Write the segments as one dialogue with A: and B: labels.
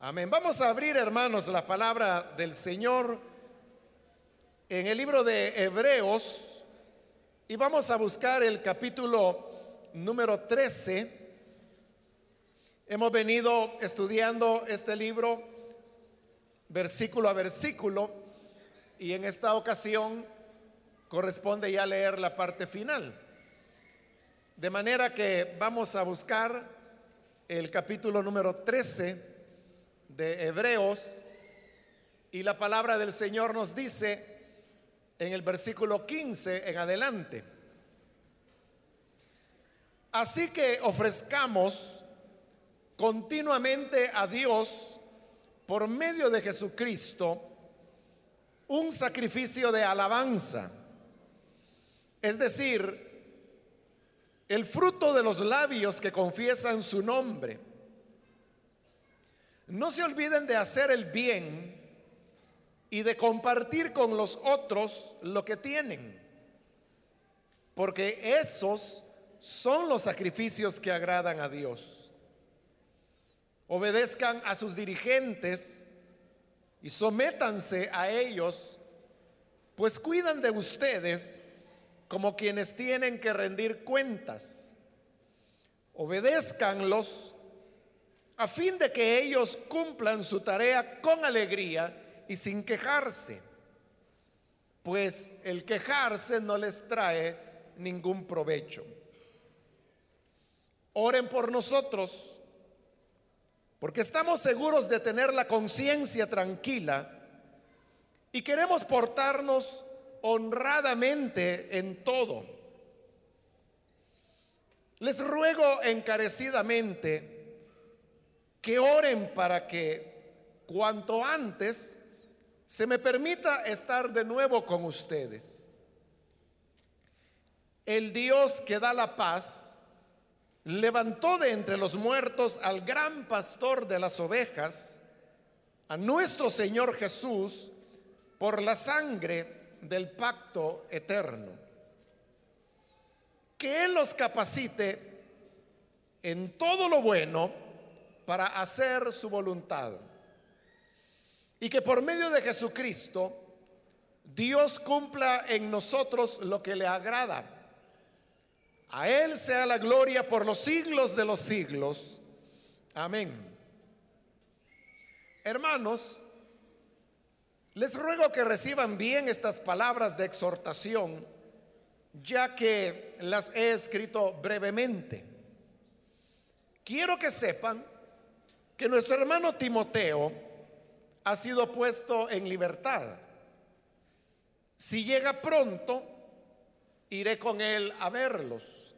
A: Amén. Vamos a abrir, hermanos, la palabra del Señor en el libro de Hebreos y vamos a buscar el capítulo número 13. Hemos venido estudiando este libro versículo a versículo y en esta ocasión corresponde ya leer la parte final. De manera que vamos a buscar el capítulo número 13 de Hebreos y la palabra del Señor nos dice en el versículo 15 en adelante. Así que ofrezcamos continuamente a Dios por medio de Jesucristo un sacrificio de alabanza, es decir, el fruto de los labios que confiesan su nombre. No se olviden de hacer el bien y de compartir con los otros lo que tienen, porque esos son los sacrificios que agradan a Dios. Obedezcan a sus dirigentes y sométanse a ellos, pues cuidan de ustedes como quienes tienen que rendir cuentas. Obedézcanlos a fin de que ellos cumplan su tarea con alegría y sin quejarse, pues el quejarse no les trae ningún provecho. Oren por nosotros, porque estamos seguros de tener la conciencia tranquila y queremos portarnos honradamente en todo. Les ruego encarecidamente, que oren para que cuanto antes se me permita estar de nuevo con ustedes. El Dios que da la paz levantó de entre los muertos al gran pastor de las ovejas, a nuestro Señor Jesús, por la sangre del pacto eterno. Que Él los capacite en todo lo bueno para hacer su voluntad. Y que por medio de Jesucristo Dios cumpla en nosotros lo que le agrada. A Él sea la gloria por los siglos de los siglos. Amén. Hermanos, les ruego que reciban bien estas palabras de exhortación, ya que las he escrito brevemente. Quiero que sepan que nuestro hermano Timoteo ha sido puesto en libertad. Si llega pronto, iré con él a verlos.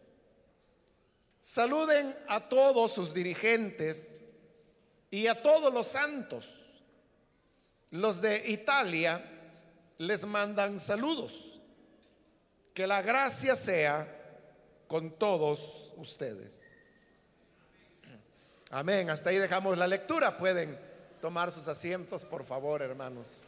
A: Saluden a todos sus dirigentes y a todos los santos. Los de Italia les mandan saludos. Que la gracia sea con todos ustedes. Amén. Hasta ahí dejamos la lectura. Pueden tomar sus asientos, por favor, hermanos.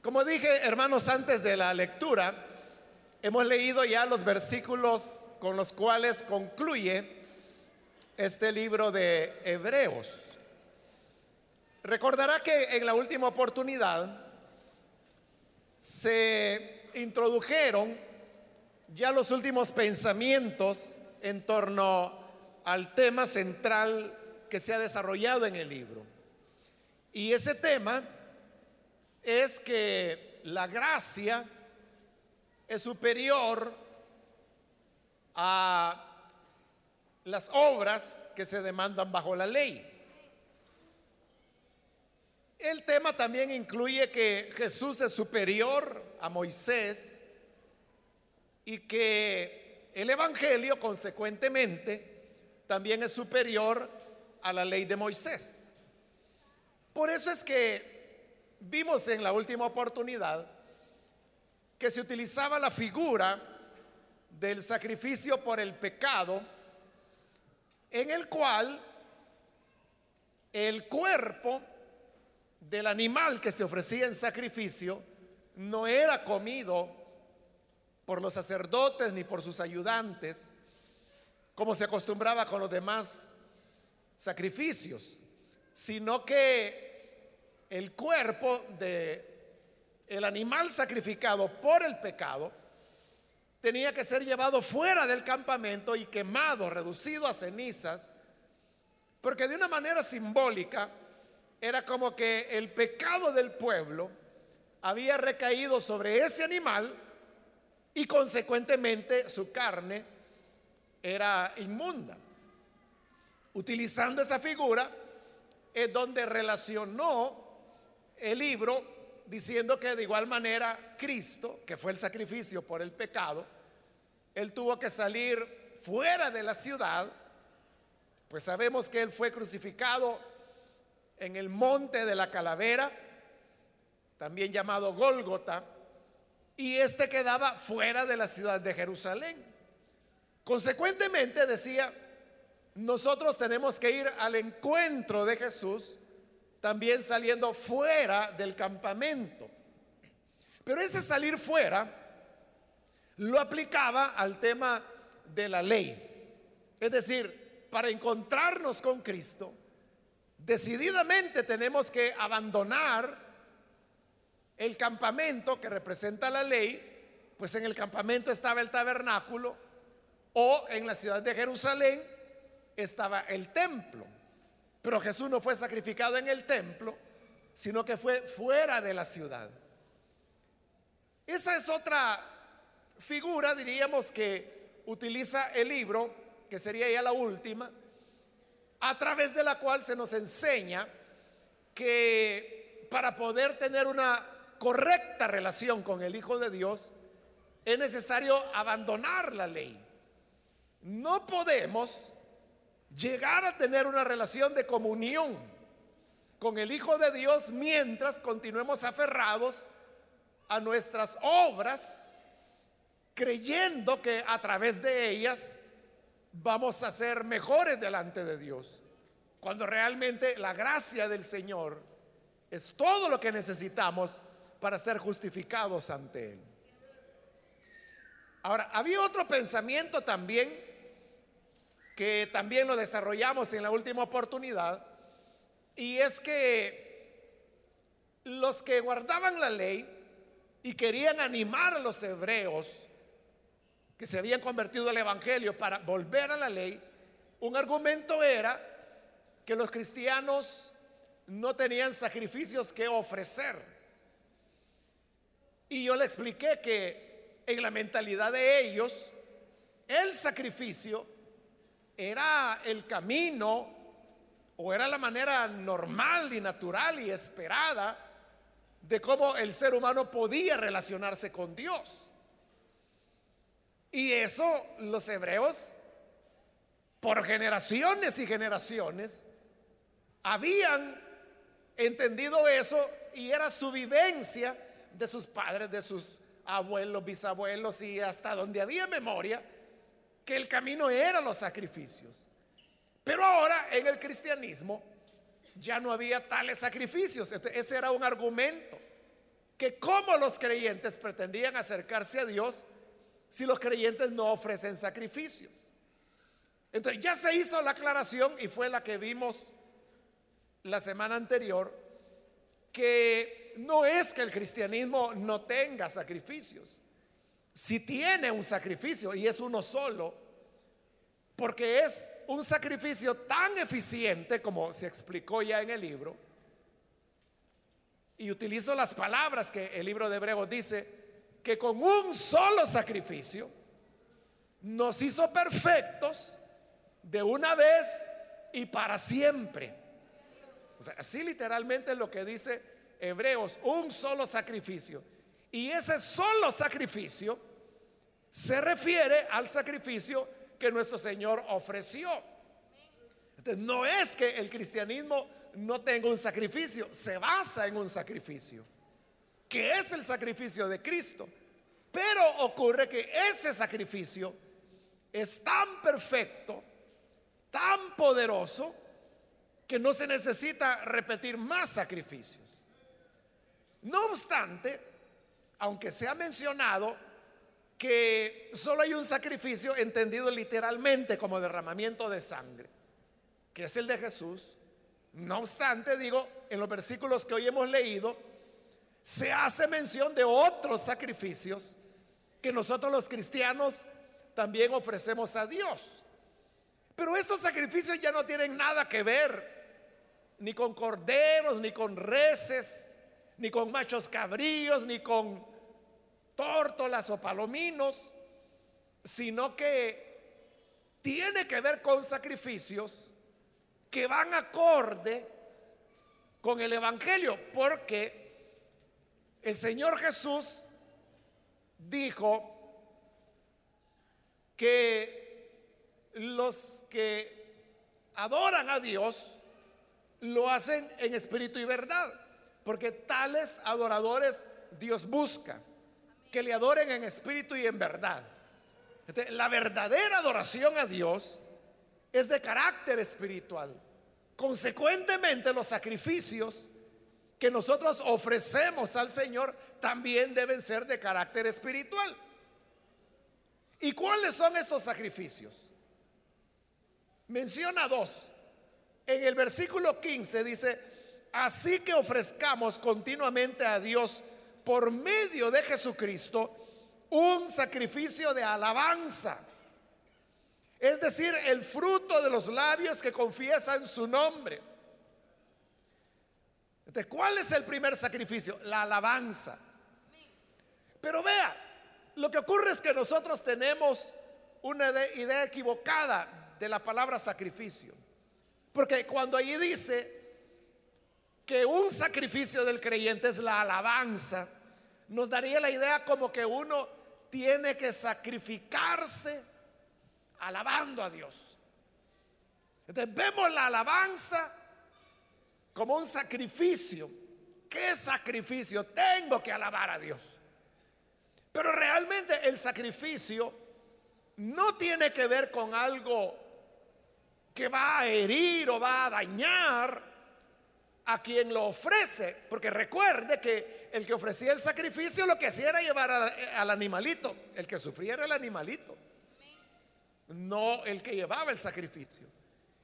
A: Como dije, hermanos, antes de la lectura, hemos leído ya los versículos con los cuales concluye este libro de Hebreos. Recordará que en la última oportunidad se introdujeron ya los últimos pensamientos en torno al tema central que se ha desarrollado en el libro. Y ese tema es que la gracia es superior a las obras que se demandan bajo la ley. El tema también incluye que Jesús es superior a Moisés y que el Evangelio consecuentemente también es superior a la ley de Moisés. Por eso es que vimos en la última oportunidad que se utilizaba la figura del sacrificio por el pecado, en el cual el cuerpo del animal que se ofrecía en sacrificio no era comido por los sacerdotes ni por sus ayudantes, como se acostumbraba con los demás sacrificios, sino que el cuerpo de el animal sacrificado por el pecado tenía que ser llevado fuera del campamento y quemado, reducido a cenizas, porque de una manera simbólica era como que el pecado del pueblo había recaído sobre ese animal y consecuentemente su carne era inmunda. Utilizando esa figura es donde relacionó el libro diciendo que de igual manera Cristo, que fue el sacrificio por el pecado, él tuvo que salir fuera de la ciudad, pues sabemos que él fue crucificado en el monte de la calavera, también llamado Gólgota, y este quedaba fuera de la ciudad de Jerusalén. Consecuentemente decía, nosotros tenemos que ir al encuentro de Jesús, también saliendo fuera del campamento. Pero ese salir fuera lo aplicaba al tema de la ley. Es decir, para encontrarnos con Cristo, decididamente tenemos que abandonar el campamento que representa la ley, pues en el campamento estaba el tabernáculo o en la ciudad de Jerusalén estaba el templo. Pero Jesús no fue sacrificado en el templo, sino que fue fuera de la ciudad. Esa es otra figura, diríamos, que utiliza el libro, que sería ya la última, a través de la cual se nos enseña que para poder tener una correcta relación con el Hijo de Dios, es necesario abandonar la ley. No podemos llegar a tener una relación de comunión con el Hijo de Dios mientras continuemos aferrados a nuestras obras, creyendo que a través de ellas vamos a ser mejores delante de Dios, cuando realmente la gracia del Señor es todo lo que necesitamos para ser justificados ante Él. Ahora, había otro pensamiento también que también lo desarrollamos en la última oportunidad, y es que los que guardaban la ley y querían animar a los hebreos que se habían convertido al Evangelio para volver a la ley, un argumento era que los cristianos no tenían sacrificios que ofrecer. Y yo le expliqué que en la mentalidad de ellos, el sacrificio era el camino o era la manera normal y natural y esperada de cómo el ser humano podía relacionarse con Dios. Y eso los hebreos, por generaciones y generaciones, habían entendido eso y era su vivencia de sus padres, de sus abuelos, bisabuelos y hasta donde había memoria, que el camino era los sacrificios. Pero ahora en el cristianismo ya no había tales sacrificios. ese era un argumento que como los creyentes pretendían acercarse a Dios si los creyentes no ofrecen sacrificios. Entonces ya se hizo la aclaración y fue la que vimos la semana anterior, que no es que el cristianismo no tenga sacrificios. Si tiene un sacrificio y es uno solo, porque es un sacrificio tan eficiente como se explicó ya en el libro, y utilizo las palabras que el libro de Hebreos dice, que con un solo sacrificio nos hizo perfectos de una vez y para siempre. Así literalmente es lo que dice Hebreos, un solo sacrificio. Y ese solo sacrificio se refiere al sacrificio que nuestro Señor ofreció. No es que el cristianismo no tenga un sacrificio, se basa en un sacrificio, que es el sacrificio de Cristo. Pero ocurre que ese sacrificio es tan perfecto, tan poderoso, que no se necesita repetir más sacrificios. No obstante, aunque se ha mencionado que solo hay un sacrificio entendido literalmente como derramamiento de sangre, que es el de Jesús. No obstante, digo, en los versículos que hoy hemos leído, se hace mención de otros sacrificios que nosotros los cristianos también ofrecemos a Dios. Pero estos sacrificios ya no tienen nada que ver ni con corderos, ni con reses, ni con machos cabríos, ni con tórtolas o palominos, sino que tiene que ver con sacrificios que van acorde con el Evangelio, porque el Señor Jesús dijo que los que adoran a Dios lo hacen en espíritu y verdad, porque tales adoradores Dios busca, que le adoren en espíritu y en verdad. la verdadera adoración a Dios es de carácter espiritual. Consecuentemente, los sacrificios que nosotros ofrecemos al Señor también deben ser de carácter espiritual. ¿Y cuáles son estos sacrificios? Menciona dos. En el versículo 15 dice, así que ofrezcamos continuamente a Dios por medio de Jesucristo un sacrificio de alabanza. Es decir, el fruto de los labios que confiesan su nombre. Entonces, ¿cuál es el primer sacrificio? La alabanza. Pero vea, lo que ocurre es que nosotros tenemos una idea equivocada de la palabra sacrificio. Porque cuando ahí dice que un sacrificio del creyente es la alabanza, nos daría la idea como que uno tiene que sacrificarse alabando a Dios. Entonces vemos la alabanza como un sacrificio. ¿Qué sacrificio? Tengo que alabar a Dios. Pero realmente el sacrificio no tiene que ver con algo que va a herir o va a dañar a quien lo ofrece. Porque recuerde que el que ofrecía el sacrificio lo que hacía era llevar al animalito. El que sufría era el animalito. No el que llevaba el sacrificio.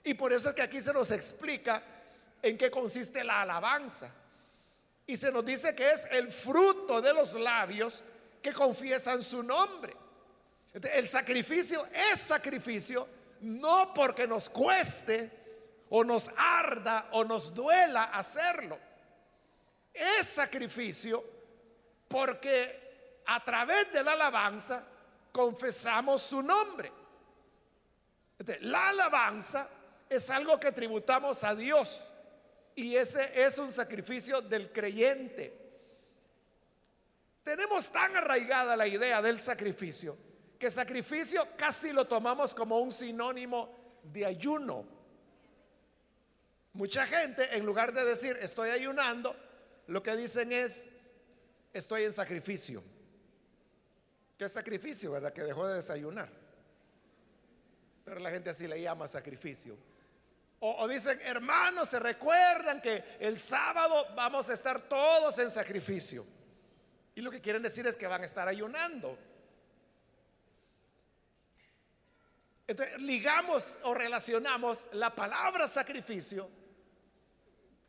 A: Y por eso es que aquí se nos explica en qué consiste la alabanza. Y se nos dice que es el fruto de los labios que confiesan su nombre. El sacrificio es sacrificio no porque nos cueste o nos arda o nos duela hacerlo. Es sacrificio porque a través de la alabanza confesamos su nombre. La alabanza es algo que tributamos a Dios y ese es un sacrificio del creyente. Tenemos tan arraigada la idea del sacrificio que sacrificio casi lo tomamos como un sinónimo de ayuno. Mucha gente, en lugar de decir estoy ayunando, lo que dicen es estoy en sacrificio. ¿Qué sacrificio, verdad? Que dejó de desayunar. Pero la gente así le llama sacrificio. O, dicen, hermanos, se recuerdan que el sábado vamos a estar todos en sacrificio. Y lo que quieren decir es que van a estar ayunando. Entonces, ligamos o relacionamos la palabra sacrificio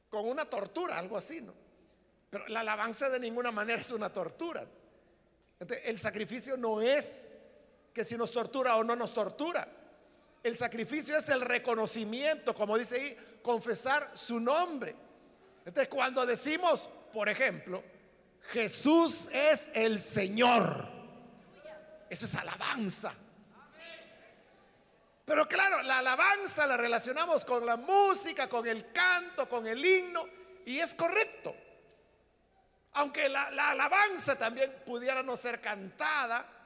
A: con una tortura, algo así, ¿no? Pero la alabanza de ninguna manera es una tortura. Entonces, el sacrificio no es que si nos tortura o no nos tortura. El sacrificio es el reconocimiento, como dice ahí, confesar su nombre. Entonces, cuando decimos, por ejemplo, Jesús es el Señor, eso es alabanza. Pero claro, la alabanza la relacionamos con la música, con el canto, con el himno, y es correcto. Aunque la, alabanza también pudiera no ser cantada,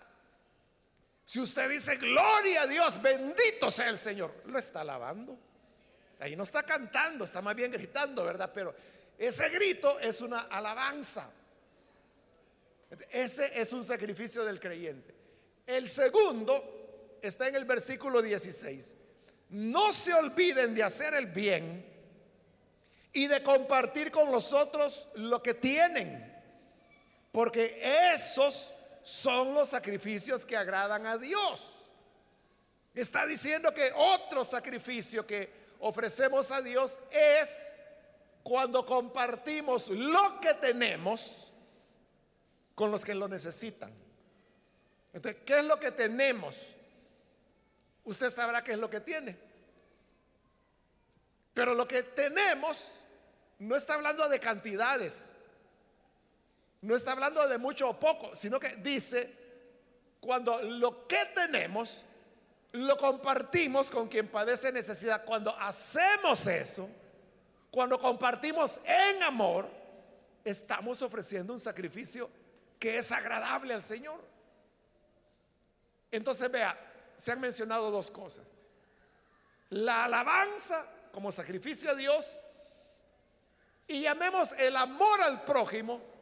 A: si usted dice, gloria a Dios, bendito sea el Señor, lo está alabando. Ahí no está cantando, está más bien gritando, ¿verdad? Pero ese grito es una alabanza. Ese es un sacrificio del creyente. El segundo está en el versículo 16. No se olviden de hacer el bien y de compartir con los otros lo que tienen, porque esos son los sacrificios que agradan a Dios. Está diciendo que otro sacrificio que ofrecemos a Dios es cuando compartimos lo que tenemos con los que lo necesitan. Entonces, ¿qué es lo que tenemos? Usted sabrá qué es lo que tiene. Pero lo que tenemos no está hablando de cantidades, no está hablando de mucho o poco, sino que dice, cuando lo que tenemos lo compartimos con quien padece necesidad, cuando hacemos eso, cuando compartimos en amor, estamos ofreciendo un sacrificio que es agradable al Señor. Entonces vea, se han mencionado dos cosas. La alabanza como sacrificio a Dios y llamemos el amor al prójimo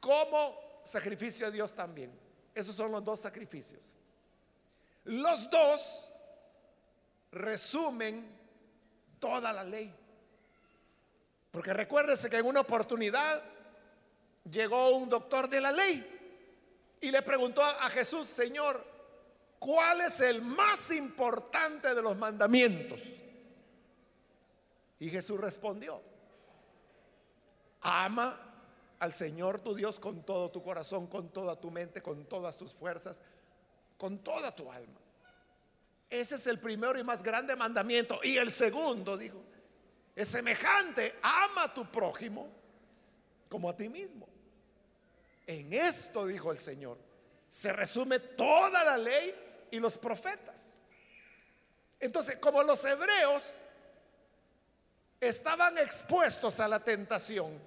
A: como sacrificio a Dios también. Esos son los dos sacrificios. Los dos resumen toda la ley. Porque recuérdese que en una oportunidad llegó un doctor de la ley y le preguntó a Jesús, Señor, ¿cuál es el más importante de los mandamientos? Y Jesús respondió, ama al Señor tu Dios con todo tu corazón, con toda tu mente, con todas tus fuerzas, con toda tu alma. Ese es el primero y más grande mandamiento. Y el segundo, dijo, es semejante, ama a tu prójimo como a ti mismo. En esto, dijo el Señor, se resume toda la ley y los profetas. Entonces, como los hebreos estaban expuestos a la tentación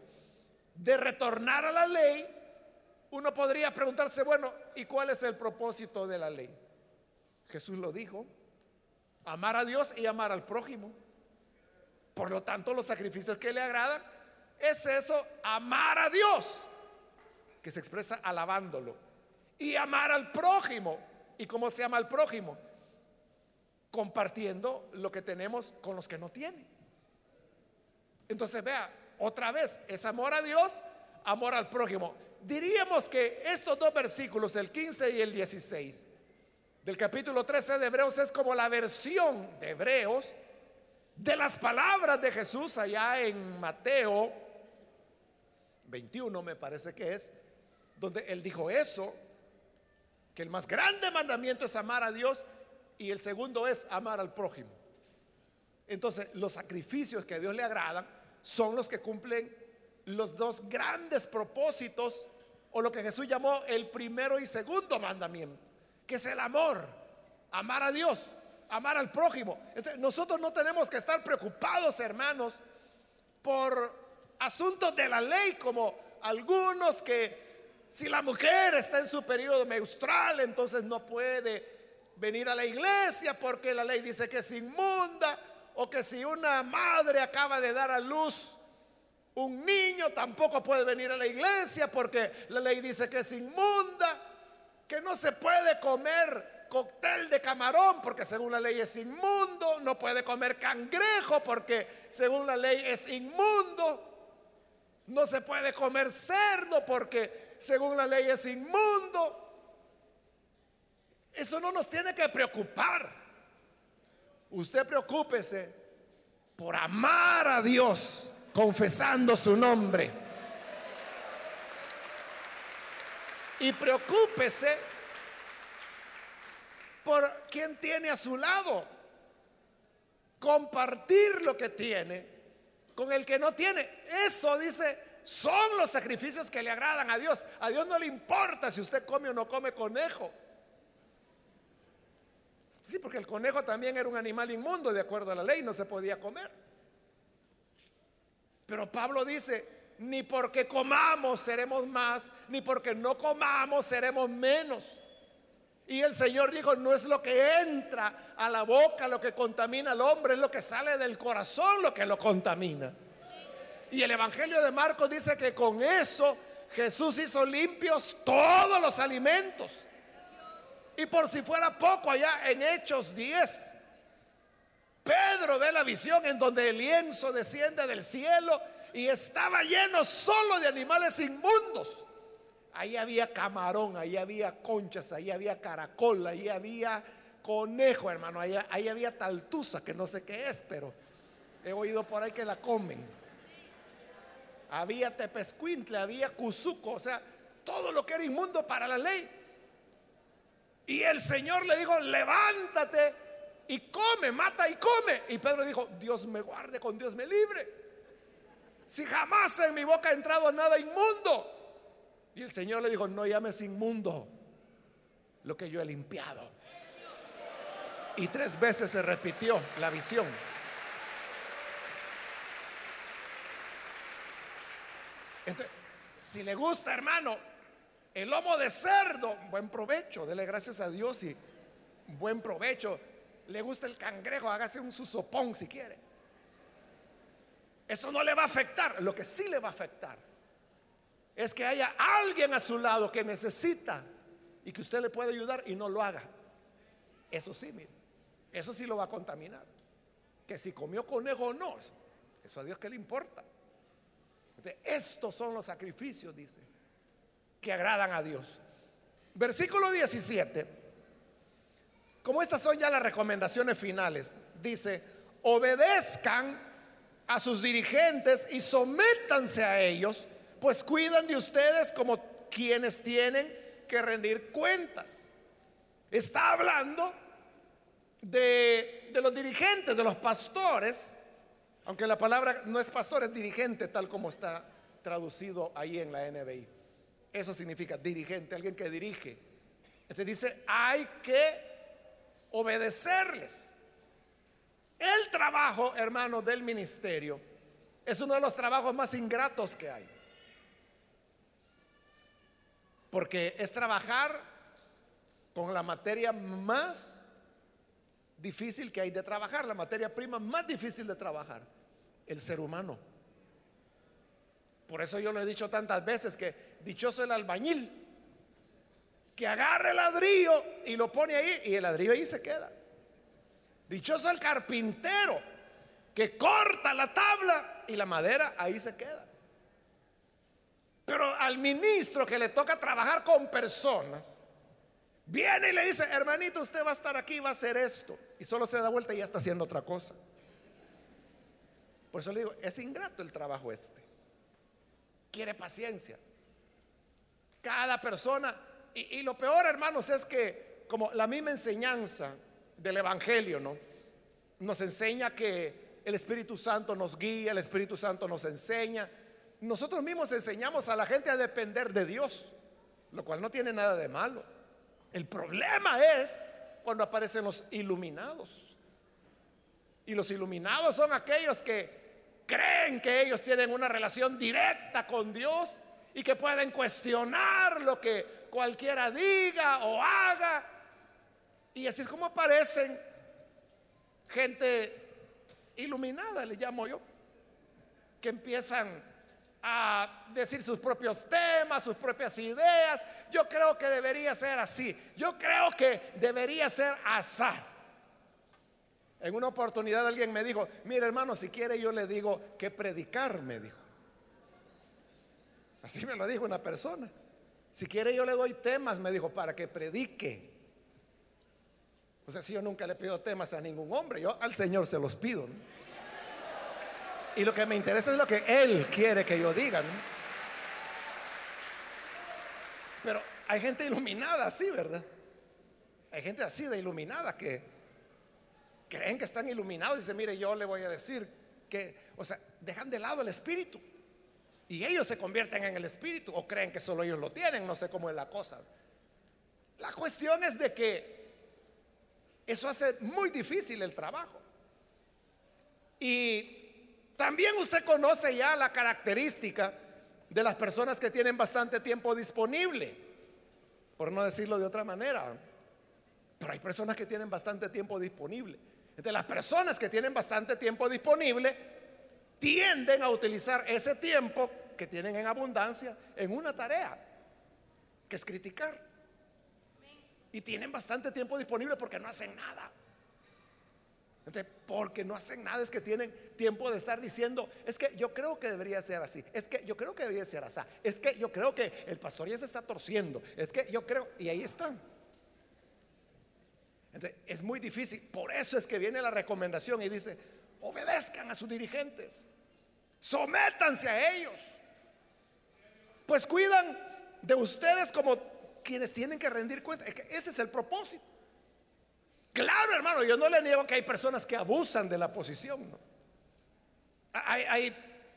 A: de retornar a la ley, uno podría preguntarse, bueno, ¿y cuál es el propósito de la ley? Jesús lo dijo, amar a Dios y amar al prójimo. Por lo tanto, los sacrificios que le agradan es eso, amar a Dios, que se expresa alabándolo, y amar al prójimo. ¿Y cómo se ama al prójimo? Compartiendo lo que tenemos con los que no tienen. Entonces, vea, otra vez, es amor a Dios, amor al prójimo. Diríamos que estos dos versículos, el 15 y el 16, del capítulo 13 de Hebreos, es como la versión de Hebreos de las palabras de Jesús allá en Mateo 21, me parece que es, donde él dijo eso, que el más grande mandamiento es amar a Dios y el segundo es amar al prójimo. Entonces, los sacrificios que a Dios le agradan son los que cumplen los dos grandes propósitos o lo que Jesús llamó el primero y segundo mandamiento, que es el amor, amar a Dios, amar al prójimo. nosotros no tenemos que estar preocupados, hermanos, por asuntos de la ley como algunos que si la mujer está en su periodo menstrual, entonces no puede venir a la iglesia porque la ley dice que es inmunda o que si una madre acaba de dar a luz un niño tampoco puede venir a la iglesia porque la ley dice que es inmunda, que no se puede comer cóctel de camarón porque según la ley es inmundo, no puede comer cangrejo porque según la ley es inmundo, no se puede comer cerdo porque según la ley es inmundo. Eso no nos tiene que preocupar. Usted preocúpese por amar a Dios confesando su nombre. Y preocúpese por quien tiene a su lado. Compartir lo que tiene con el que no tiene. Eso dice, son los sacrificios que le agradan a Dios. A Dios no le importa si usted come o no come conejo. Sí, porque el conejo también era un animal inmundo, de acuerdo a la ley, no se podía comer. Pero Pablo dice, ni porque comamos seremos más, ni porque no comamos seremos menos. Y el Señor dijo, no es lo que entra a la boca lo que contamina al hombre, es lo que sale del corazón lo que lo contamina. Y el Evangelio de Marcos dice que con eso Jesús hizo limpios todos los alimentos. Y por si fuera poco, allá en Hechos 10, Pedro ve la visión en donde el lienzo desciende del cielo y estaba lleno solo de animales inmundos. ahí había camarón, ahí había conchas, ahí había caracol, ahí había conejo, hermano, ahí, había taltusa, que no sé qué es, pero he oído por ahí que la comen. Había tepescuintle, había cuzuco, o sea, todo lo que era inmundo para la ley. Y el Señor le dijo, levántate y come, mata y come. Y Pedro dijo, Dios me guarde, con Dios me libre. Si jamás en mi boca ha entrado nada inmundo. Y el Señor le dijo, no llames inmundo lo que yo he limpiado. Y tres veces se repitió la visión. Entonces, si le gusta, hermano, el lomo de cerdo, buen provecho, dele gracias a Dios y buen provecho. Le gusta el cangrejo, hágase un susopón si quiere. Eso no le va a afectar. Lo que sí le va a afectar es que haya alguien a su lado que necesita y que usted le puede ayudar y no lo haga. Eso sí, mire, eso sí lo va a contaminar. Que si comió conejo o no, eso, a Dios que le importa. estos son los sacrificios, dice que agradan a Dios. Versículo 17. Como estas son ya las recomendaciones finales, dice, obedezcan a sus dirigentes y sométanse a ellos, pues cuidan de ustedes como quienes tienen que rendir cuentas. Está hablando de, de los dirigentes, de los pastores, aunque la palabra no es pastor, es dirigente, tal como está traducido ahí en la NBI. Eso significa dirigente, alguien que dirige. Este dice, hay que obedecerles. El trabajo, hermano, del ministerio es uno de los trabajos más ingratos que hay. Porque es trabajar con la materia más difícil que hay de trabajar, la materia prima más difícil de trabajar, el ser humano. Por eso yo lo he dicho tantas veces que dichoso el albañil que agarre el ladrillo y lo pone ahí y el ladrillo ahí se queda. Dichoso el carpintero que corta la tabla y la madera ahí se queda. Pero al ministro que le toca trabajar con personas, viene y le dice, hermanito, usted va a estar aquí, va a hacer esto. Y solo se da vuelta y ya está haciendo otra cosa. Por eso le digo, es ingrato el trabajo este quiere paciencia. Cada persona, y, lo peor hermanos es que como la misma enseñanza del Evangelio, ¿no? Nos enseña que el Espíritu Santo nos guía, el Espíritu Santo nos enseña. Nosotros mismos enseñamos a la gente a depender de Dios, lo cual no tiene nada de malo. El problema es cuando aparecen los iluminados. Y los iluminados son aquellos que creen que ellos tienen una relación directa con Dios y que pueden cuestionar lo que cualquiera diga o haga. Y así es como aparecen gente iluminada, le llamo yo, que empiezan a decir sus propios temas, sus propias ideas. Yo creo que debería ser así. Yo creo que debería ser así. En una oportunidad alguien me dijo, mire hermano, si quiere yo le digo que predicar, me dijo. Así me lo dijo una persona. Si quiere yo le doy temas, me dijo, para que predique. O sea, si yo nunca le pido temas a ningún hombre, yo al Señor se los pido. Y lo que me interesa es lo que Él quiere que yo diga. Pero hay gente iluminada así, ¿verdad? Hay gente así de iluminada que creen que están iluminados. Dice, mire, yo le voy a decir que, o sea, dejan de lado el espíritu. Y ellos se convierten en el espíritu o creen que solo ellos lo tienen. No sé cómo es la cosa. La cuestión es de que eso hace muy difícil el trabajo. Y también usted conoce ya la característica de las personas que tienen bastante tiempo disponible, por no decirlo de otra manera. Pero hay personas que tienen bastante tiempo disponible. Entonces las personas que tienen bastante tiempo disponible tienden a utilizar ese tiempo que tienen en abundancia en una tarea, que es criticar. Y tienen bastante tiempo disponible porque no hacen nada. porque no hacen nada, es que tienen tiempo de estar diciendo, es que yo creo que debería ser así, es que yo creo que debería ser así, es que yo creo que el pastor ya se está torciendo, es que yo creo, y ahí están. es muy difícil, por eso es que viene la recomendación y dice, obedezcan a sus dirigentes, sométanse a ellos, pues cuidan de ustedes como quienes tienen que rendir cuenta, ese es el propósito. Claro, hermano, yo no le niego que hay personas que abusan de la posición. Hay,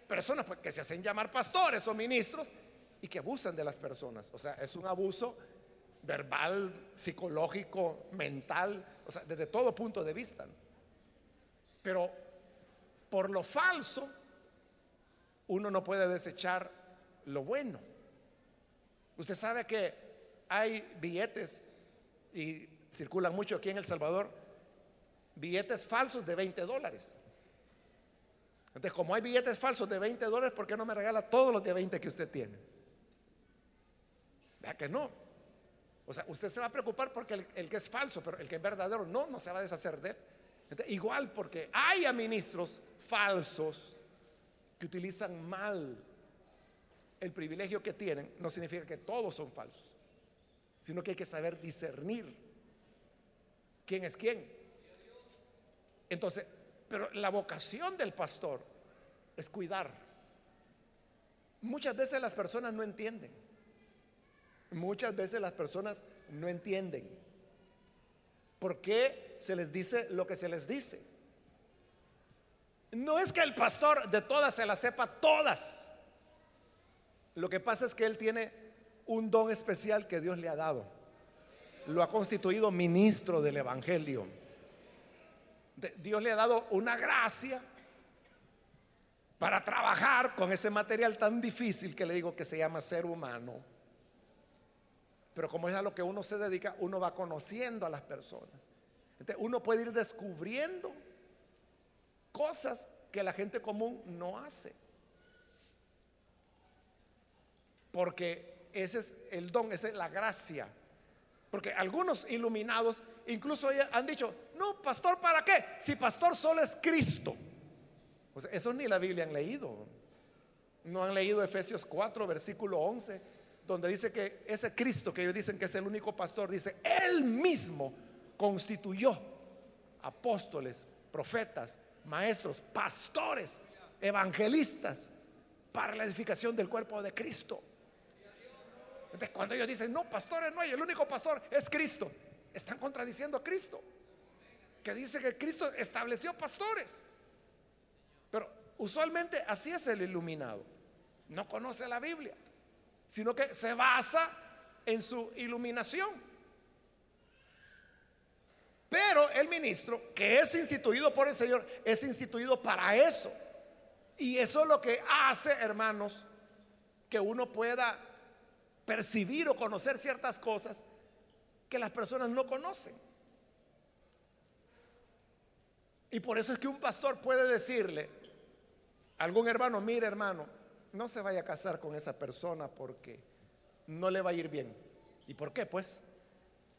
A: personas pues, que se hacen llamar pastores o ministros y que abusan de las personas. O sea, es un abuso verbal, psicológico, mental, o sea, desde todo punto de vista. Pero por lo falso, uno no puede desechar lo bueno. Usted sabe que hay billetes y circulan mucho aquí en El Salvador, billetes falsos de 20 dólares. Entonces, como hay billetes falsos de 20 dólares, ¿por qué no me regala todos los de 20 que usted tiene? Vea que no. O sea, usted se va a preocupar porque el, que es falso, pero el que es verdadero no, no se va a deshacer de él. igual porque hay ministros falsos que utilizan mal el privilegio que tienen, no significa que todos son falsos, sino que hay que saber discernir quién es quién. Entonces, pero la vocación del pastor es cuidar. Muchas veces las personas no entienden. Muchas veces las personas no entienden por qué se les dice lo que se les dice. No es que el pastor de todas se las sepa todas. Lo que pasa es que él tiene un don especial que Dios le ha dado lo ha constituido ministro del Evangelio. Dios le ha dado una gracia para trabajar con ese material tan difícil que le digo que se llama ser humano. Pero como es a lo que uno se dedica, uno va conociendo a las personas. uno puede ir descubriendo cosas que la gente común no hace. Porque ese es el don, esa es la gracia porque algunos iluminados incluso han dicho, no, pastor, ¿para qué? Si pastor solo es Cristo. Pues eso ni la Biblia han leído. No han leído Efesios 4, versículo 11, donde dice que ese Cristo que ellos dicen que es el único pastor, dice, él mismo constituyó apóstoles, profetas, maestros, pastores, evangelistas para la edificación del cuerpo de Cristo. Entonces, cuando ellos dicen, no, pastores no hay, el único pastor es Cristo, están contradiciendo a Cristo, que dice que Cristo estableció pastores. Pero usualmente así es el iluminado. No conoce la Biblia, sino que se basa en su iluminación. Pero el ministro, que es instituido por el Señor, es instituido para eso. Y eso es lo que hace, hermanos, que uno pueda percibir o conocer ciertas cosas que las personas no conocen. Y por eso es que un pastor puede decirle a algún hermano, mire hermano, no se vaya a casar con esa persona porque no le va a ir bien. ¿Y por qué? Pues,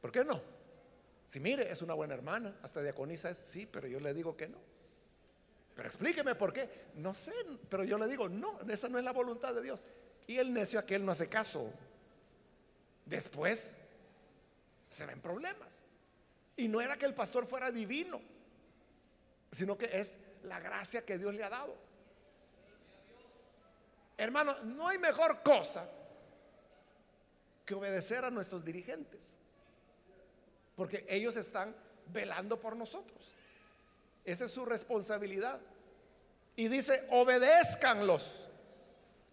A: ¿por qué no? Si mire, es una buena hermana, hasta diaconisa sí, pero yo le digo que no. Pero explíqueme por qué. No sé, pero yo le digo, no, esa no es la voluntad de Dios. Y el necio aquel no hace caso después se ven problemas. Y no era que el pastor fuera divino, sino que es la gracia que Dios le ha dado. Hermano, no hay mejor cosa que obedecer a nuestros dirigentes, porque ellos están velando por nosotros. Esa es su responsabilidad. Y dice, obedézcanlos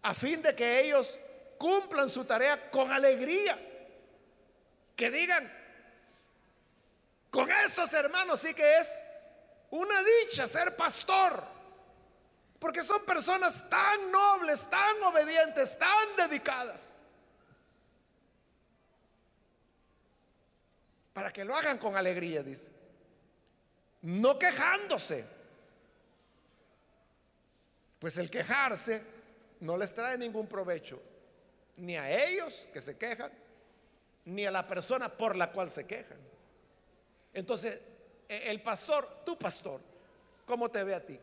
A: a fin de que ellos cumplan su tarea con alegría. Que digan, con estos hermanos sí que es una dicha ser pastor. Porque son personas tan nobles, tan obedientes, tan dedicadas. Para que lo hagan con alegría, dice. No quejándose. Pues el quejarse no les trae ningún provecho ni a ellos que se quejan, ni a la persona por la cual se quejan. Entonces, e, el pastor, tu pastor, ¿cómo te ve a ti?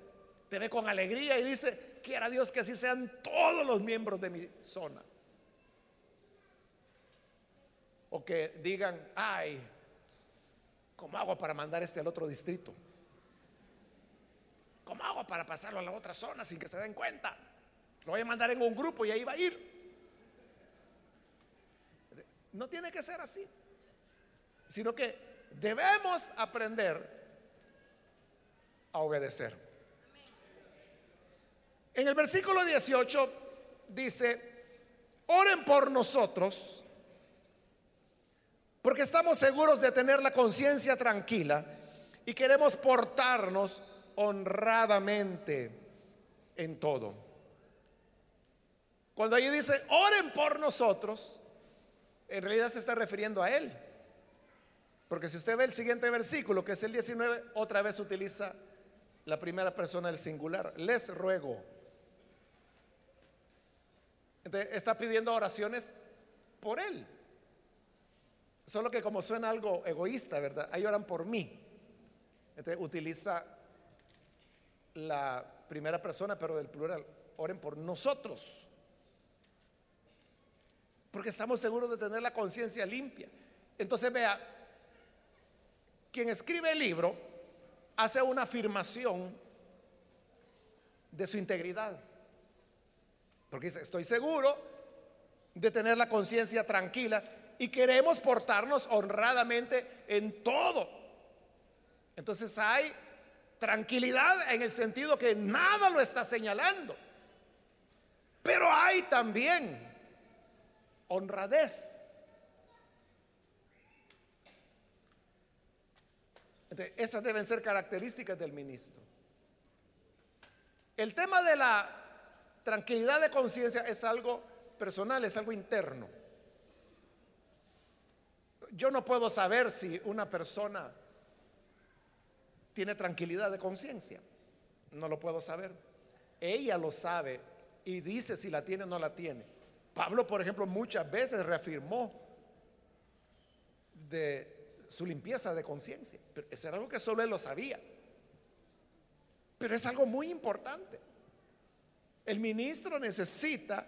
A: Te ve con alegría y dice, quiera Dios que así sean todos los miembros de mi zona. O que digan, ay, ¿cómo hago para mandar este al otro distrito? ¿Cómo hago para pasarlo a la otra zona sin que se den cuenta? Lo voy a mandar en un grupo y ahí va a ir. No tiene que ser así, sino que debemos aprender a obedecer. En el versículo 18 dice, oren por nosotros, porque estamos seguros de tener la conciencia tranquila y queremos portarnos honradamente en todo. Cuando ahí dice, oren por nosotros, en realidad se está refiriendo a Él. Porque si usted ve el siguiente versículo, que es el 19, otra vez utiliza la primera persona del singular. Les ruego. Entonces, está pidiendo oraciones por Él. Solo que como suena algo egoísta, ¿verdad? Ahí oran por mí. Entonces utiliza la primera persona, pero del plural. Oren por nosotros. Porque estamos seguros de tener la conciencia limpia. Entonces vea, quien escribe el libro hace una afirmación de su integridad. Porque dice, estoy seguro de tener la conciencia tranquila y queremos portarnos honradamente en todo. Entonces hay tranquilidad en el sentido que nada lo está señalando. Pero hay también honradez. esas deben ser características del ministro. El tema de la tranquilidad de conciencia es algo personal, es algo interno. Yo no puedo saber si una persona tiene tranquilidad de conciencia. No lo puedo saber. Ella lo sabe y dice si la tiene o no la tiene. Pablo, por ejemplo, muchas veces reafirmó de su limpieza de conciencia. Pero eso era algo que solo él lo sabía. Pero es algo muy importante. El ministro necesita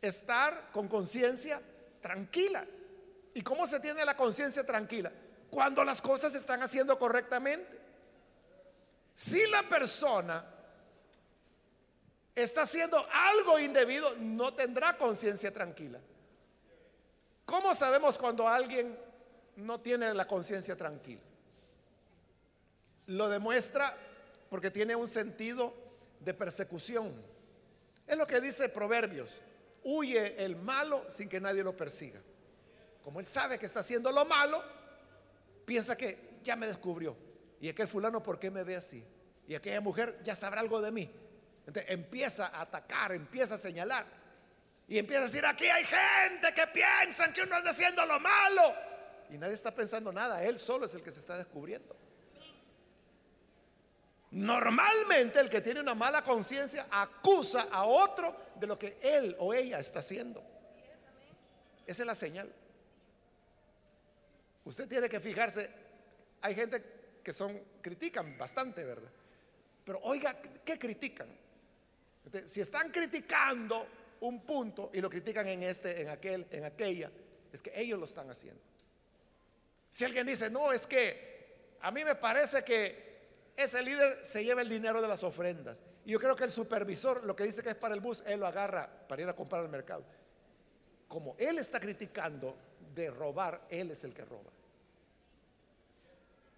A: estar con conciencia tranquila. ¿Y cómo se tiene la conciencia tranquila? Cuando las cosas se están haciendo correctamente. Si la persona está haciendo algo indebido, no tendrá conciencia tranquila. ¿Cómo sabemos cuando alguien no tiene la conciencia tranquila. Lo demuestra porque tiene un sentido de persecución. Es lo que dice Proverbios. Huye el malo sin que nadie lo persiga. Como él sabe que está haciendo lo malo, piensa que ya me descubrió. Y aquel fulano, ¿por qué me ve así? Y aquella mujer ya sabrá algo de mí. Empieza a atacar, empieza a señalar. Y empieza a decir, aquí hay gente que piensan que uno anda haciendo lo malo. Y nadie está pensando nada, él solo es el que se está descubriendo. Normalmente el que tiene una mala conciencia acusa a otro de lo que él o ella está haciendo. Esa es la señal. Usted tiene que fijarse, hay gente que son critican bastante, ¿verdad? Pero oiga, ¿qué critican? Si están criticando un punto y lo critican en este, en aquel, en aquella, es que ellos lo están haciendo. Si alguien dice, no, es que a mí me parece que ese líder se lleva el dinero de las ofrendas. Y yo creo que el supervisor, lo que dice que es para el bus, él lo agarra para ir a comprar al mercado. Como él está criticando de robar, él es el que roba.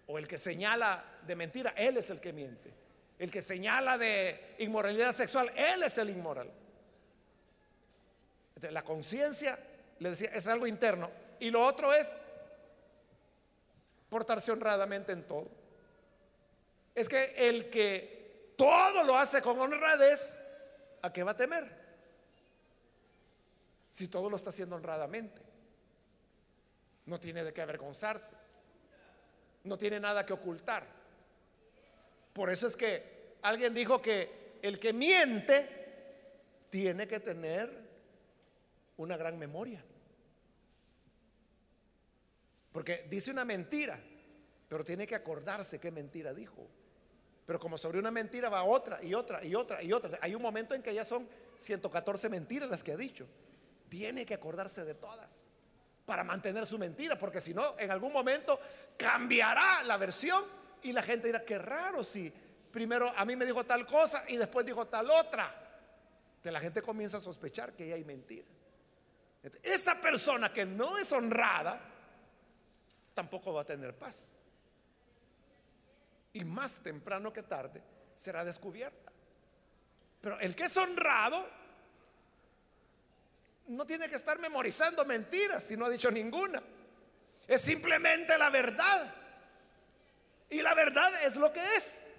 A: O el que señala de mentira, él es el que miente. El que señala de inmoralidad sexual, él es el inmoral. la conciencia, le decía, es algo interno. Y lo otro es portarse honradamente en todo. Es que el que todo lo hace con honradez, ¿a qué va a temer? Si todo lo está haciendo honradamente. No tiene de qué avergonzarse. No tiene nada que ocultar. Por eso es que alguien dijo que el que miente tiene que tener una gran memoria. Porque dice una mentira pero tiene que acordarse qué mentira dijo. Pero como sobre una mentira va otra y otra y otra y otra. Hay un momento en que ya son 114 mentiras las que ha dicho. Tiene que acordarse de todas para mantener su mentira, porque si no, en algún momento cambiará la versión y la gente dirá, qué raro si primero a mí me dijo tal cosa y después dijo tal otra. Que la gente comienza a sospechar que hay mentira. Esa persona que no es honrada, tampoco va a tener paz. Y más temprano que tarde será descubierta. Pero el que es honrado no tiene que estar memorizando mentiras si no ha dicho ninguna. Es simplemente la verdad. Y la verdad es lo que es.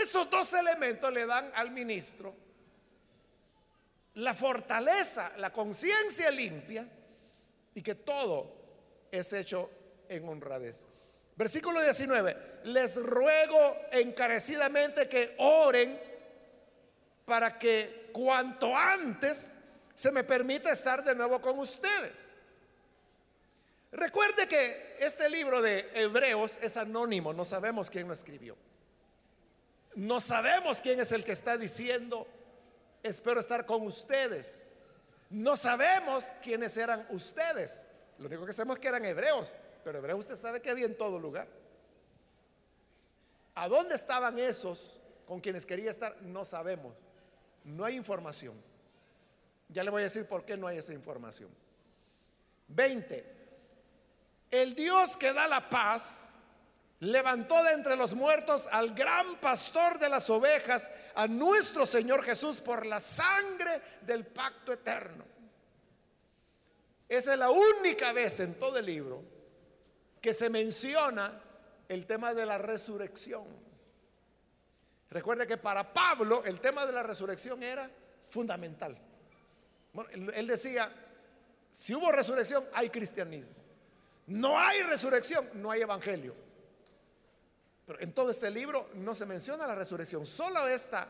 A: Esos dos elementos le dan al ministro la fortaleza, la conciencia limpia y que todo es hecho en honradez. Versículo 19, les ruego encarecidamente que oren para que cuanto antes se me permita estar de nuevo con ustedes. Recuerde que este libro de Hebreos es anónimo, no sabemos quién lo escribió. No sabemos quién es el que está diciendo, espero estar con ustedes. No sabemos quiénes eran ustedes. Lo único que sabemos es que eran hebreos, pero hebreos usted sabe que había en todo lugar. ¿A dónde estaban esos con quienes quería estar? No sabemos. No hay información. Ya le voy a decir por qué no hay esa información. 20. El Dios que da la paz levantó de entre los muertos al gran pastor de las ovejas, a nuestro Señor Jesús, por la sangre del pacto eterno. Esa es la única vez en todo el libro que se menciona el tema de la resurrección. Recuerde que para Pablo el tema de la resurrección era fundamental. él decía, si hubo resurrección, hay cristianismo. No hay resurrección, no hay evangelio. Pero en todo este libro no se menciona la resurrección, solo esta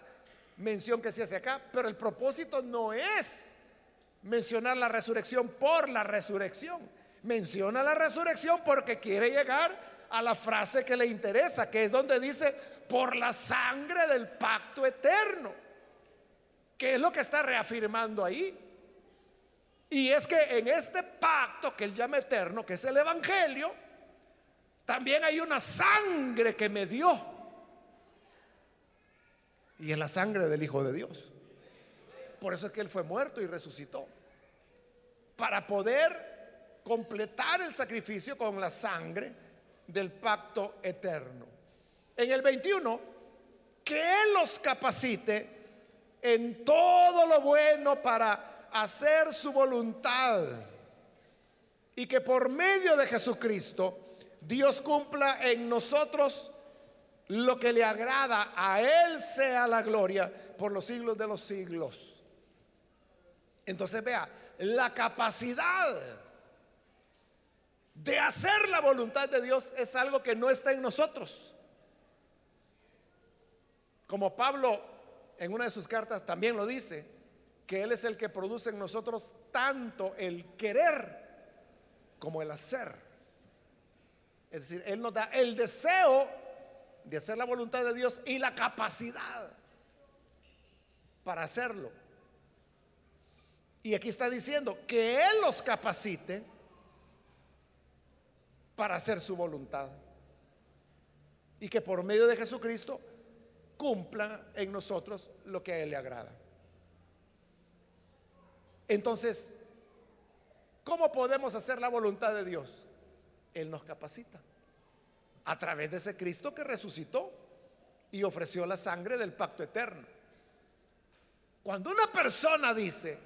A: mención que se hace acá, pero el propósito no es mencionar la resurrección por la resurrección. Menciona la resurrección porque quiere llegar a la frase que le interesa, que es donde dice, por la sangre del pacto eterno. ¿Qué es lo que está reafirmando ahí? Y es que en este pacto que él llama eterno, que es el Evangelio, también hay una sangre que me dio. Y es la sangre del Hijo de Dios. Por eso es que Él fue muerto y resucitó. Para poder completar el sacrificio con la sangre del pacto eterno. En el 21, que Él los capacite en todo lo bueno para hacer su voluntad. Y que por medio de Jesucristo Dios cumpla en nosotros lo que le agrada, a Él sea la gloria por los siglos de los siglos. Entonces vea, la capacidad de hacer la voluntad de Dios es algo que no está en nosotros. Como Pablo en una de sus cartas también lo dice, que Él es el que produce en nosotros tanto el querer como el hacer. Es decir, Él nos da el deseo de hacer la voluntad de Dios y la capacidad para hacerlo. Y aquí está diciendo que Él los capacite para hacer su voluntad. Y que por medio de Jesucristo cumpla en nosotros lo que a Él le agrada. Entonces, ¿cómo podemos hacer la voluntad de Dios? Él nos capacita a través de ese Cristo que resucitó y ofreció la sangre del pacto eterno. Cuando una persona dice,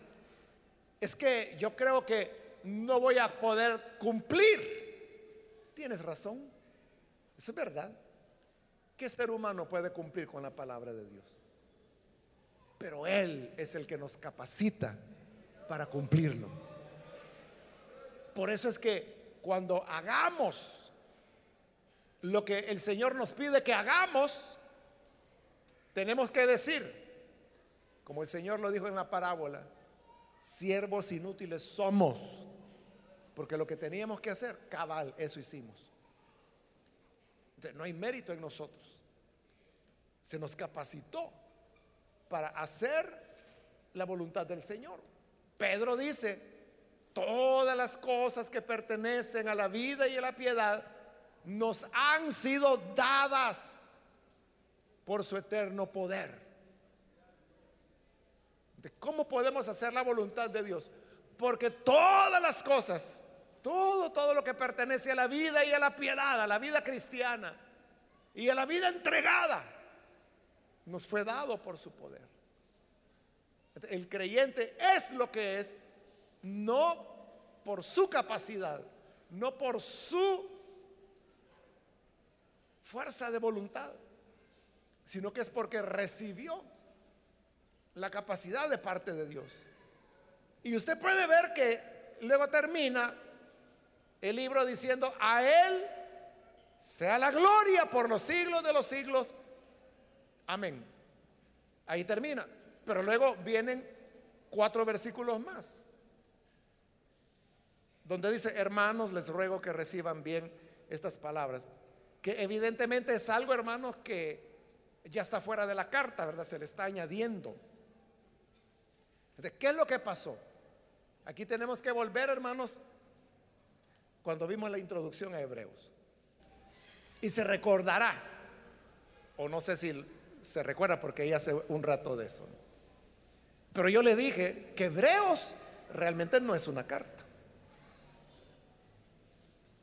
A: es que yo creo que no voy a poder cumplir, tienes razón, es verdad. ¿Qué ser humano puede cumplir con la palabra de Dios? Pero Él es el que nos capacita para cumplirlo. Por eso es que cuando hagamos lo que el Señor nos pide que hagamos, tenemos que decir, como el Señor lo dijo en la parábola, siervos inútiles somos porque lo que teníamos que hacer, cabal, eso hicimos. no hay mérito en nosotros. Se nos capacitó para hacer la voluntad del Señor. Pedro dice, todas las cosas que pertenecen a la vida y a la piedad nos han sido dadas por su eterno poder. ¿Cómo podemos hacer la voluntad de Dios? Porque todas las cosas, todo, todo lo que pertenece a la vida y a la piedad, a la vida cristiana y a la vida entregada, nos fue dado por su poder. El creyente es lo que es, no por su capacidad, no por su fuerza de voluntad, sino que es porque recibió la capacidad de parte de Dios. Y usted puede ver que luego termina el libro diciendo, a Él sea la gloria por los siglos de los siglos. Amén. Ahí termina. Pero luego vienen cuatro versículos más, donde dice, hermanos, les ruego que reciban bien estas palabras, que evidentemente es algo, hermanos, que ya está fuera de la carta, ¿verdad? Se le está añadiendo. ¿Qué es lo que pasó? Aquí tenemos que volver, hermanos, cuando vimos la introducción a Hebreos. Y se recordará, o no sé si se recuerda porque ya hace un rato de eso. Pero yo le dije que Hebreos realmente no es una carta.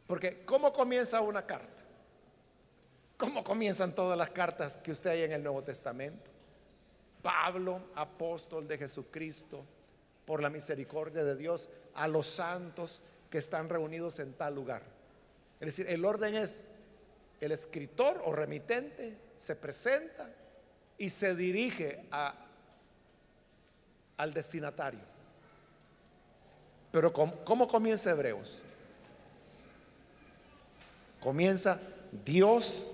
A: Porque ¿cómo comienza una carta? ¿Cómo comienzan todas las cartas que usted hay en el Nuevo Testamento? Pablo, apóstol de Jesucristo, por la misericordia de Dios, a los santos que están reunidos en tal lugar. Es decir, el orden es, el escritor o remitente se presenta y se dirige a, al destinatario. Pero ¿cómo, ¿cómo comienza Hebreos? Comienza Dios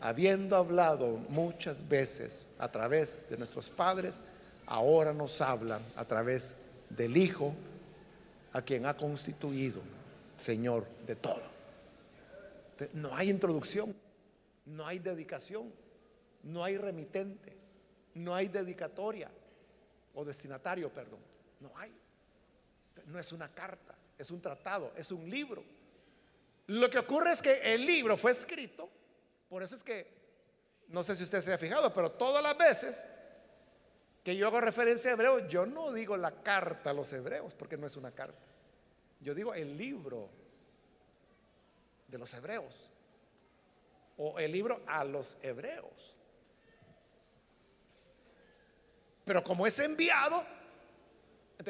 A: habiendo hablado muchas veces a través de nuestros padres, ahora nos hablan a través del Hijo, a quien ha constituido Señor de todo. No hay introducción, no hay dedicación, no hay remitente, no hay dedicatoria o destinatario, perdón. No hay. No es una carta, es un tratado, es un libro. Lo que ocurre es que el libro fue escrito por eso es que, no sé si usted se ha fijado, pero todas las veces que yo hago referencia a hebreos, yo no digo la carta a los hebreos, porque no es una carta. Yo digo el libro de los hebreos. O el libro a los hebreos. Pero como es enviado,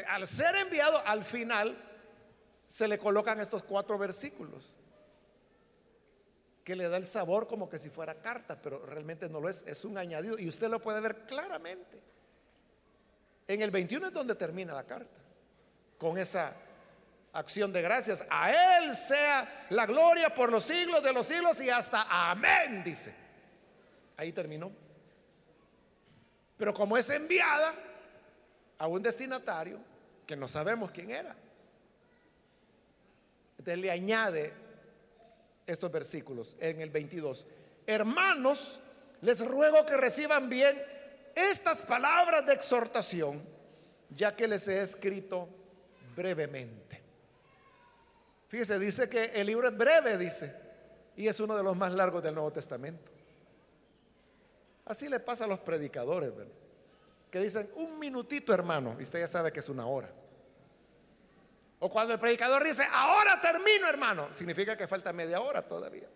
A: al ser enviado, al final se le colocan estos cuatro versículos que le da el sabor como que si fuera carta, pero realmente no lo es, es un añadido y usted lo puede ver claramente. En el 21 es donde termina la carta, con esa acción de gracias. A Él sea la gloria por los siglos de los siglos y hasta amén, dice. Ahí terminó. Pero como es enviada a un destinatario que no sabemos quién era, entonces le añade estos versículos en el 22. Hermanos, les ruego que reciban bien estas palabras de exhortación, ya que les he escrito brevemente. Fíjese, dice que el libro es breve, dice, y es uno de los más largos del Nuevo Testamento. Así le pasa a los predicadores, que dicen un minutito, hermano, y usted ya sabe que es una hora. O cuando el predicador dice, ahora termino, hermano, significa que falta media hora todavía.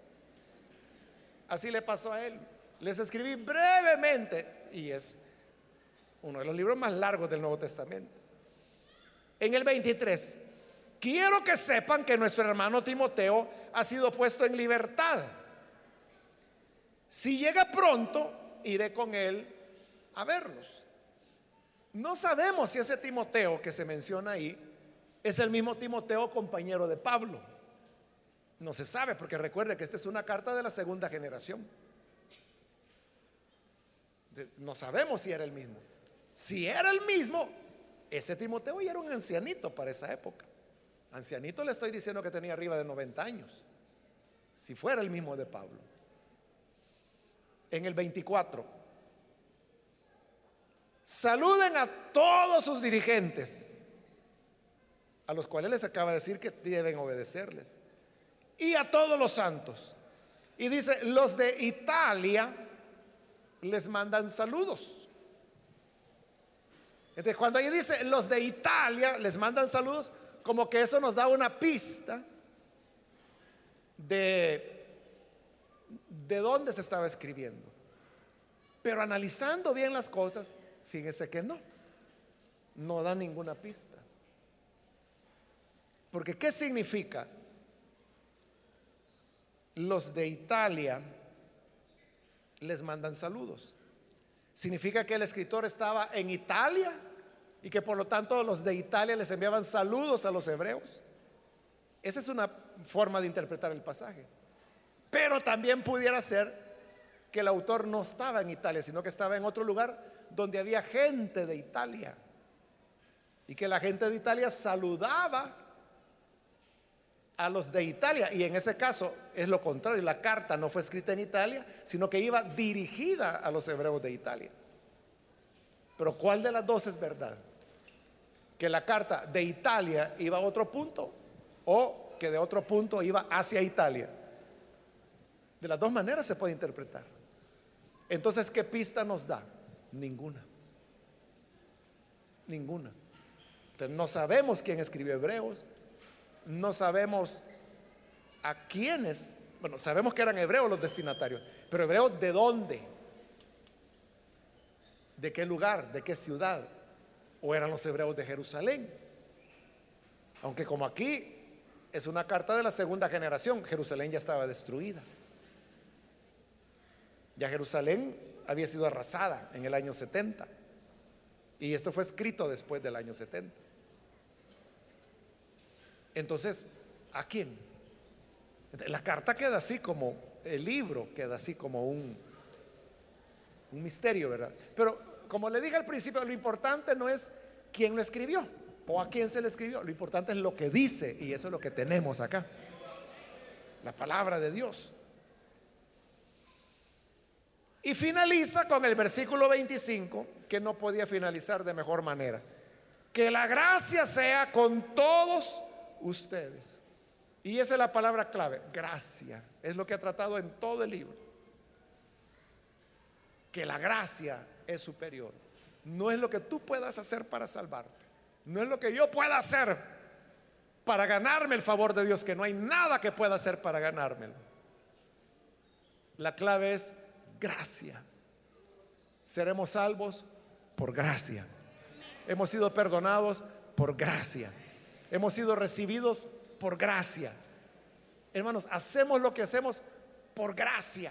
A: Así le pasó a él. Les escribí brevemente, y es uno de los libros más largos del Nuevo Testamento. En el 23, quiero que sepan que nuestro hermano Timoteo ha sido puesto en libertad. Si llega pronto, iré con él a verlos. No sabemos si ese Timoteo que se menciona ahí es el mismo Timoteo compañero de Pablo. No se sabe porque recuerde que esta es una carta de la segunda generación. No sabemos si era el mismo. Si era el mismo, ese Timoteo ya era un ancianito para esa época. Ancianito le estoy diciendo que tenía arriba de 90 años, si fuera el mismo de Pablo. En el 24, saluden a todos sus dirigentes, a los cuales les acaba de decir que deben obedecerles, y a todos los santos. Y dice, los de Italia les mandan saludos. Entonces, cuando ahí dice los de Italia les mandan saludos, como que eso nos da una pista de, de dónde se estaba escribiendo. Pero analizando bien las cosas, fíjese que no, no da ninguna pista. Porque ¿qué significa? Los de Italia les mandan saludos. ¿Significa que el escritor estaba en Italia y que por lo tanto los de Italia les enviaban saludos a los hebreos? Esa es una forma de interpretar el pasaje. Pero también pudiera ser que el autor no estaba en Italia, sino que estaba en otro lugar donde había gente de Italia. Y que la gente de Italia saludaba a los de Italia. Y en ese caso es lo contrario, la carta no fue escrita en Italia, sino que iba dirigida a los hebreos de Italia. Pero ¿cuál de las dos es verdad? Que la carta de Italia iba a otro punto o que de otro punto iba hacia Italia. De las dos maneras se puede interpretar. Entonces, ¿qué pista nos da? Ninguna. Ninguna. Entonces, no sabemos quién escribió Hebreos, no sabemos a quiénes, bueno, sabemos que eran hebreos los destinatarios, pero hebreos de dónde, de qué lugar, de qué ciudad, o eran los hebreos de Jerusalén. Aunque como aquí es una carta de la segunda generación, Jerusalén ya estaba destruida. Ya Jerusalén había sido arrasada en el año 70. Y esto fue escrito después del año 70. Entonces, ¿a quién? La carta queda así como, el libro queda así como un, un misterio, ¿verdad? Pero como le dije al principio, lo importante no es quién lo escribió o a quién se le escribió, lo importante es lo que dice y eso es lo que tenemos acá. La palabra de Dios. Y finaliza con el versículo 25, que no podía finalizar de mejor manera. Que la gracia sea con todos ustedes. Y esa es la palabra clave, gracia. Es lo que ha tratado en todo el libro. Que la gracia es superior. No es lo que tú puedas hacer para salvarte. No es lo que yo pueda hacer para ganarme el favor de Dios, que no hay nada que pueda hacer para ganármelo. La clave es gracia. Seremos salvos por gracia. Hemos sido perdonados por gracia. Hemos sido recibidos por gracia. Hermanos, hacemos lo que hacemos por gracia.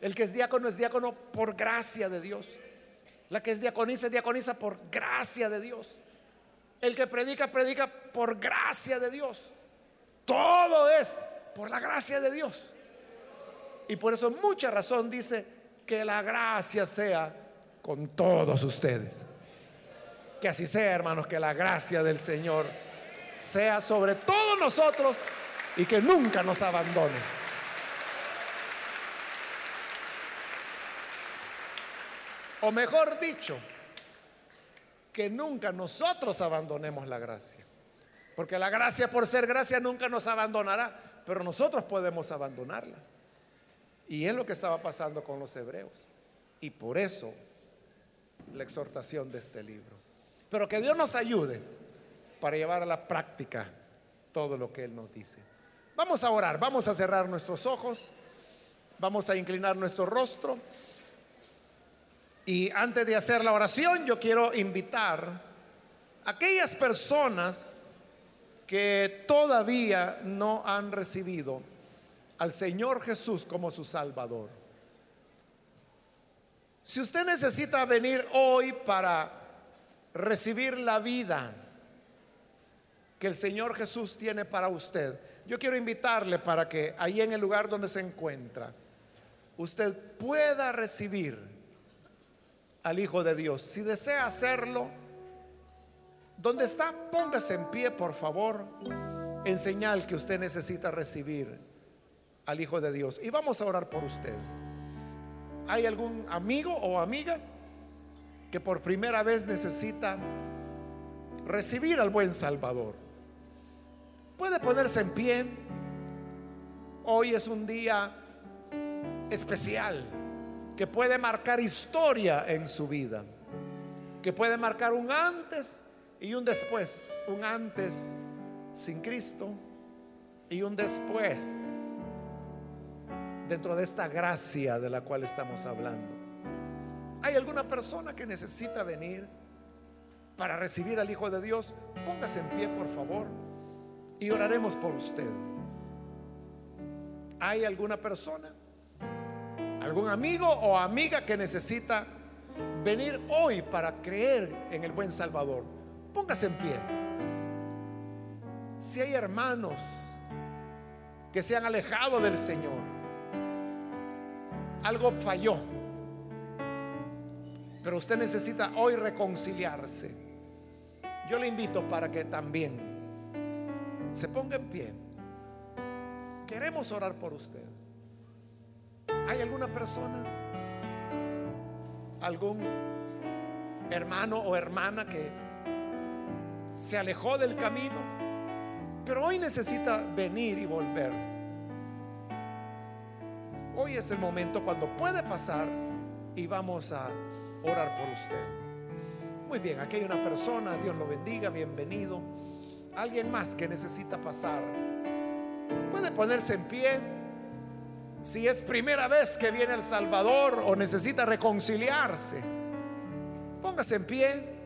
A: El que es diácono es diácono por gracia de Dios. La que es diaconisa es diaconisa por gracia de Dios. El que predica, predica por gracia de Dios. Todo es por la gracia de Dios. Y por eso mucha razón dice que la gracia sea con todos ustedes. Que así sea, hermanos, que la gracia del Señor sea sobre todos nosotros y que nunca nos abandone. O mejor dicho, que nunca nosotros abandonemos la gracia. Porque la gracia por ser gracia nunca nos abandonará, pero nosotros podemos abandonarla. Y es lo que estaba pasando con los hebreos. Y por eso la exhortación de este libro. Pero que Dios nos ayude para llevar a la práctica todo lo que Él nos dice. Vamos a orar, vamos a cerrar nuestros ojos, vamos a inclinar nuestro rostro. Y antes de hacer la oración, yo quiero invitar a aquellas personas que todavía no han recibido al Señor Jesús como su Salvador. Si usted necesita venir hoy para recibir la vida, que el Señor Jesús tiene para usted. Yo quiero invitarle para que ahí en el lugar donde se encuentra, usted pueda recibir al Hijo de Dios. Si desea hacerlo, Donde está, póngase en pie, por favor, en señal que usted necesita recibir al Hijo de Dios. Y vamos a orar por usted. ¿Hay algún amigo o amiga que por primera vez necesita recibir al buen Salvador? Puede ponerse en pie. Hoy es un día especial que puede marcar historia en su vida, que puede marcar un antes y un después, un antes sin Cristo y un después dentro de esta gracia de la cual estamos hablando. ¿Hay alguna persona que necesita venir para recibir al Hijo de Dios? Póngase en pie, por favor, y oraremos por usted. ¿Hay alguna persona? ¿Algún amigo o amiga que necesita venir hoy para creer en el buen Salvador? Póngase en pie. Si hay hermanos que se han alejado del Señor, algo falló, pero usted necesita hoy reconciliarse. Yo le invito para que también se ponga en pie. Queremos orar por usted. ¿Hay alguna persona? ¿Algún hermano o hermana que se alejó del camino? Pero hoy necesita venir y volver. Hoy es el momento cuando puede pasar y vamos a orar por usted. Muy bien, aquí hay una persona, Dios lo bendiga, bienvenido. Alguien más que necesita pasar. Puede ponerse en pie. Si es primera vez que viene el Salvador o necesita reconciliarse, póngase en pie.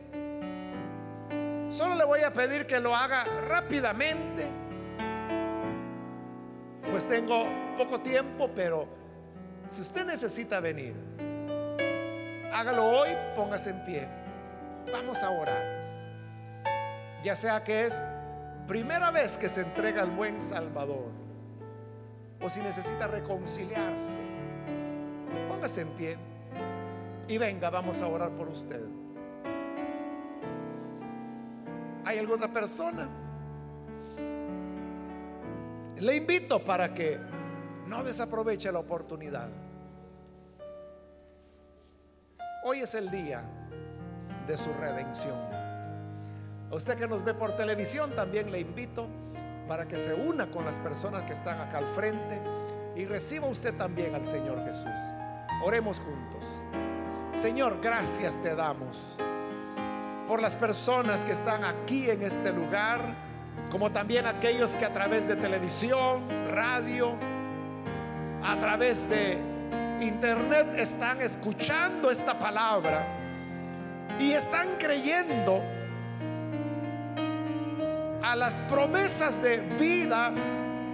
A: Solo le voy a pedir que lo haga rápidamente. Pues tengo poco tiempo, pero si usted necesita venir, hágalo hoy, póngase en pie. Vamos a orar. Ya sea que es primera vez que se entrega al buen Salvador o si necesita reconciliarse, póngase en pie y venga, vamos a orar por usted. ¿Hay alguna persona? Le invito para que no desaproveche la oportunidad. Hoy es el día de su redención. A usted que nos ve por televisión también le invito para que se una con las personas que están acá al frente y reciba usted también al Señor Jesús. Oremos juntos. Señor, gracias te damos por las personas que están aquí en este lugar, como también aquellos que a través de televisión, radio, a través de internet están escuchando esta palabra y están creyendo a las promesas de vida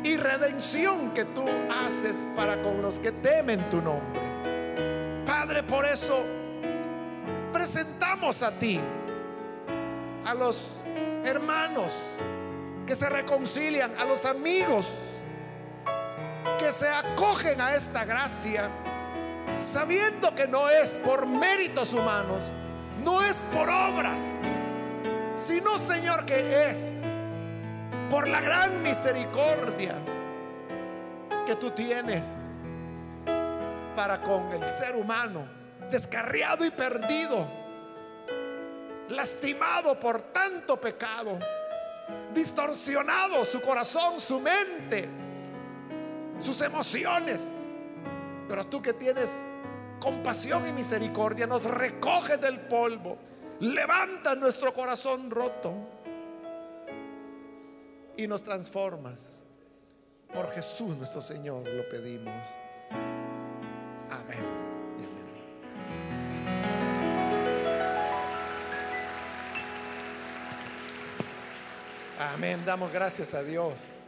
A: y redención que tú haces para con los que temen tu nombre. Padre, por eso presentamos a ti a los hermanos que se reconcilian, a los amigos que se acogen a esta gracia, sabiendo que no es por méritos humanos, no es por obras, sino Señor que es por la gran misericordia que tú tienes para con el ser humano, descarriado y perdido, lastimado por tanto pecado, distorsionado su corazón, su mente, sus emociones. Pero tú que tienes compasión y misericordia, nos recoges del polvo, levanta nuestro corazón roto y nos transformas. Por Jesús nuestro Señor lo pedimos. Amén. Amén. Damos gracias a Dios.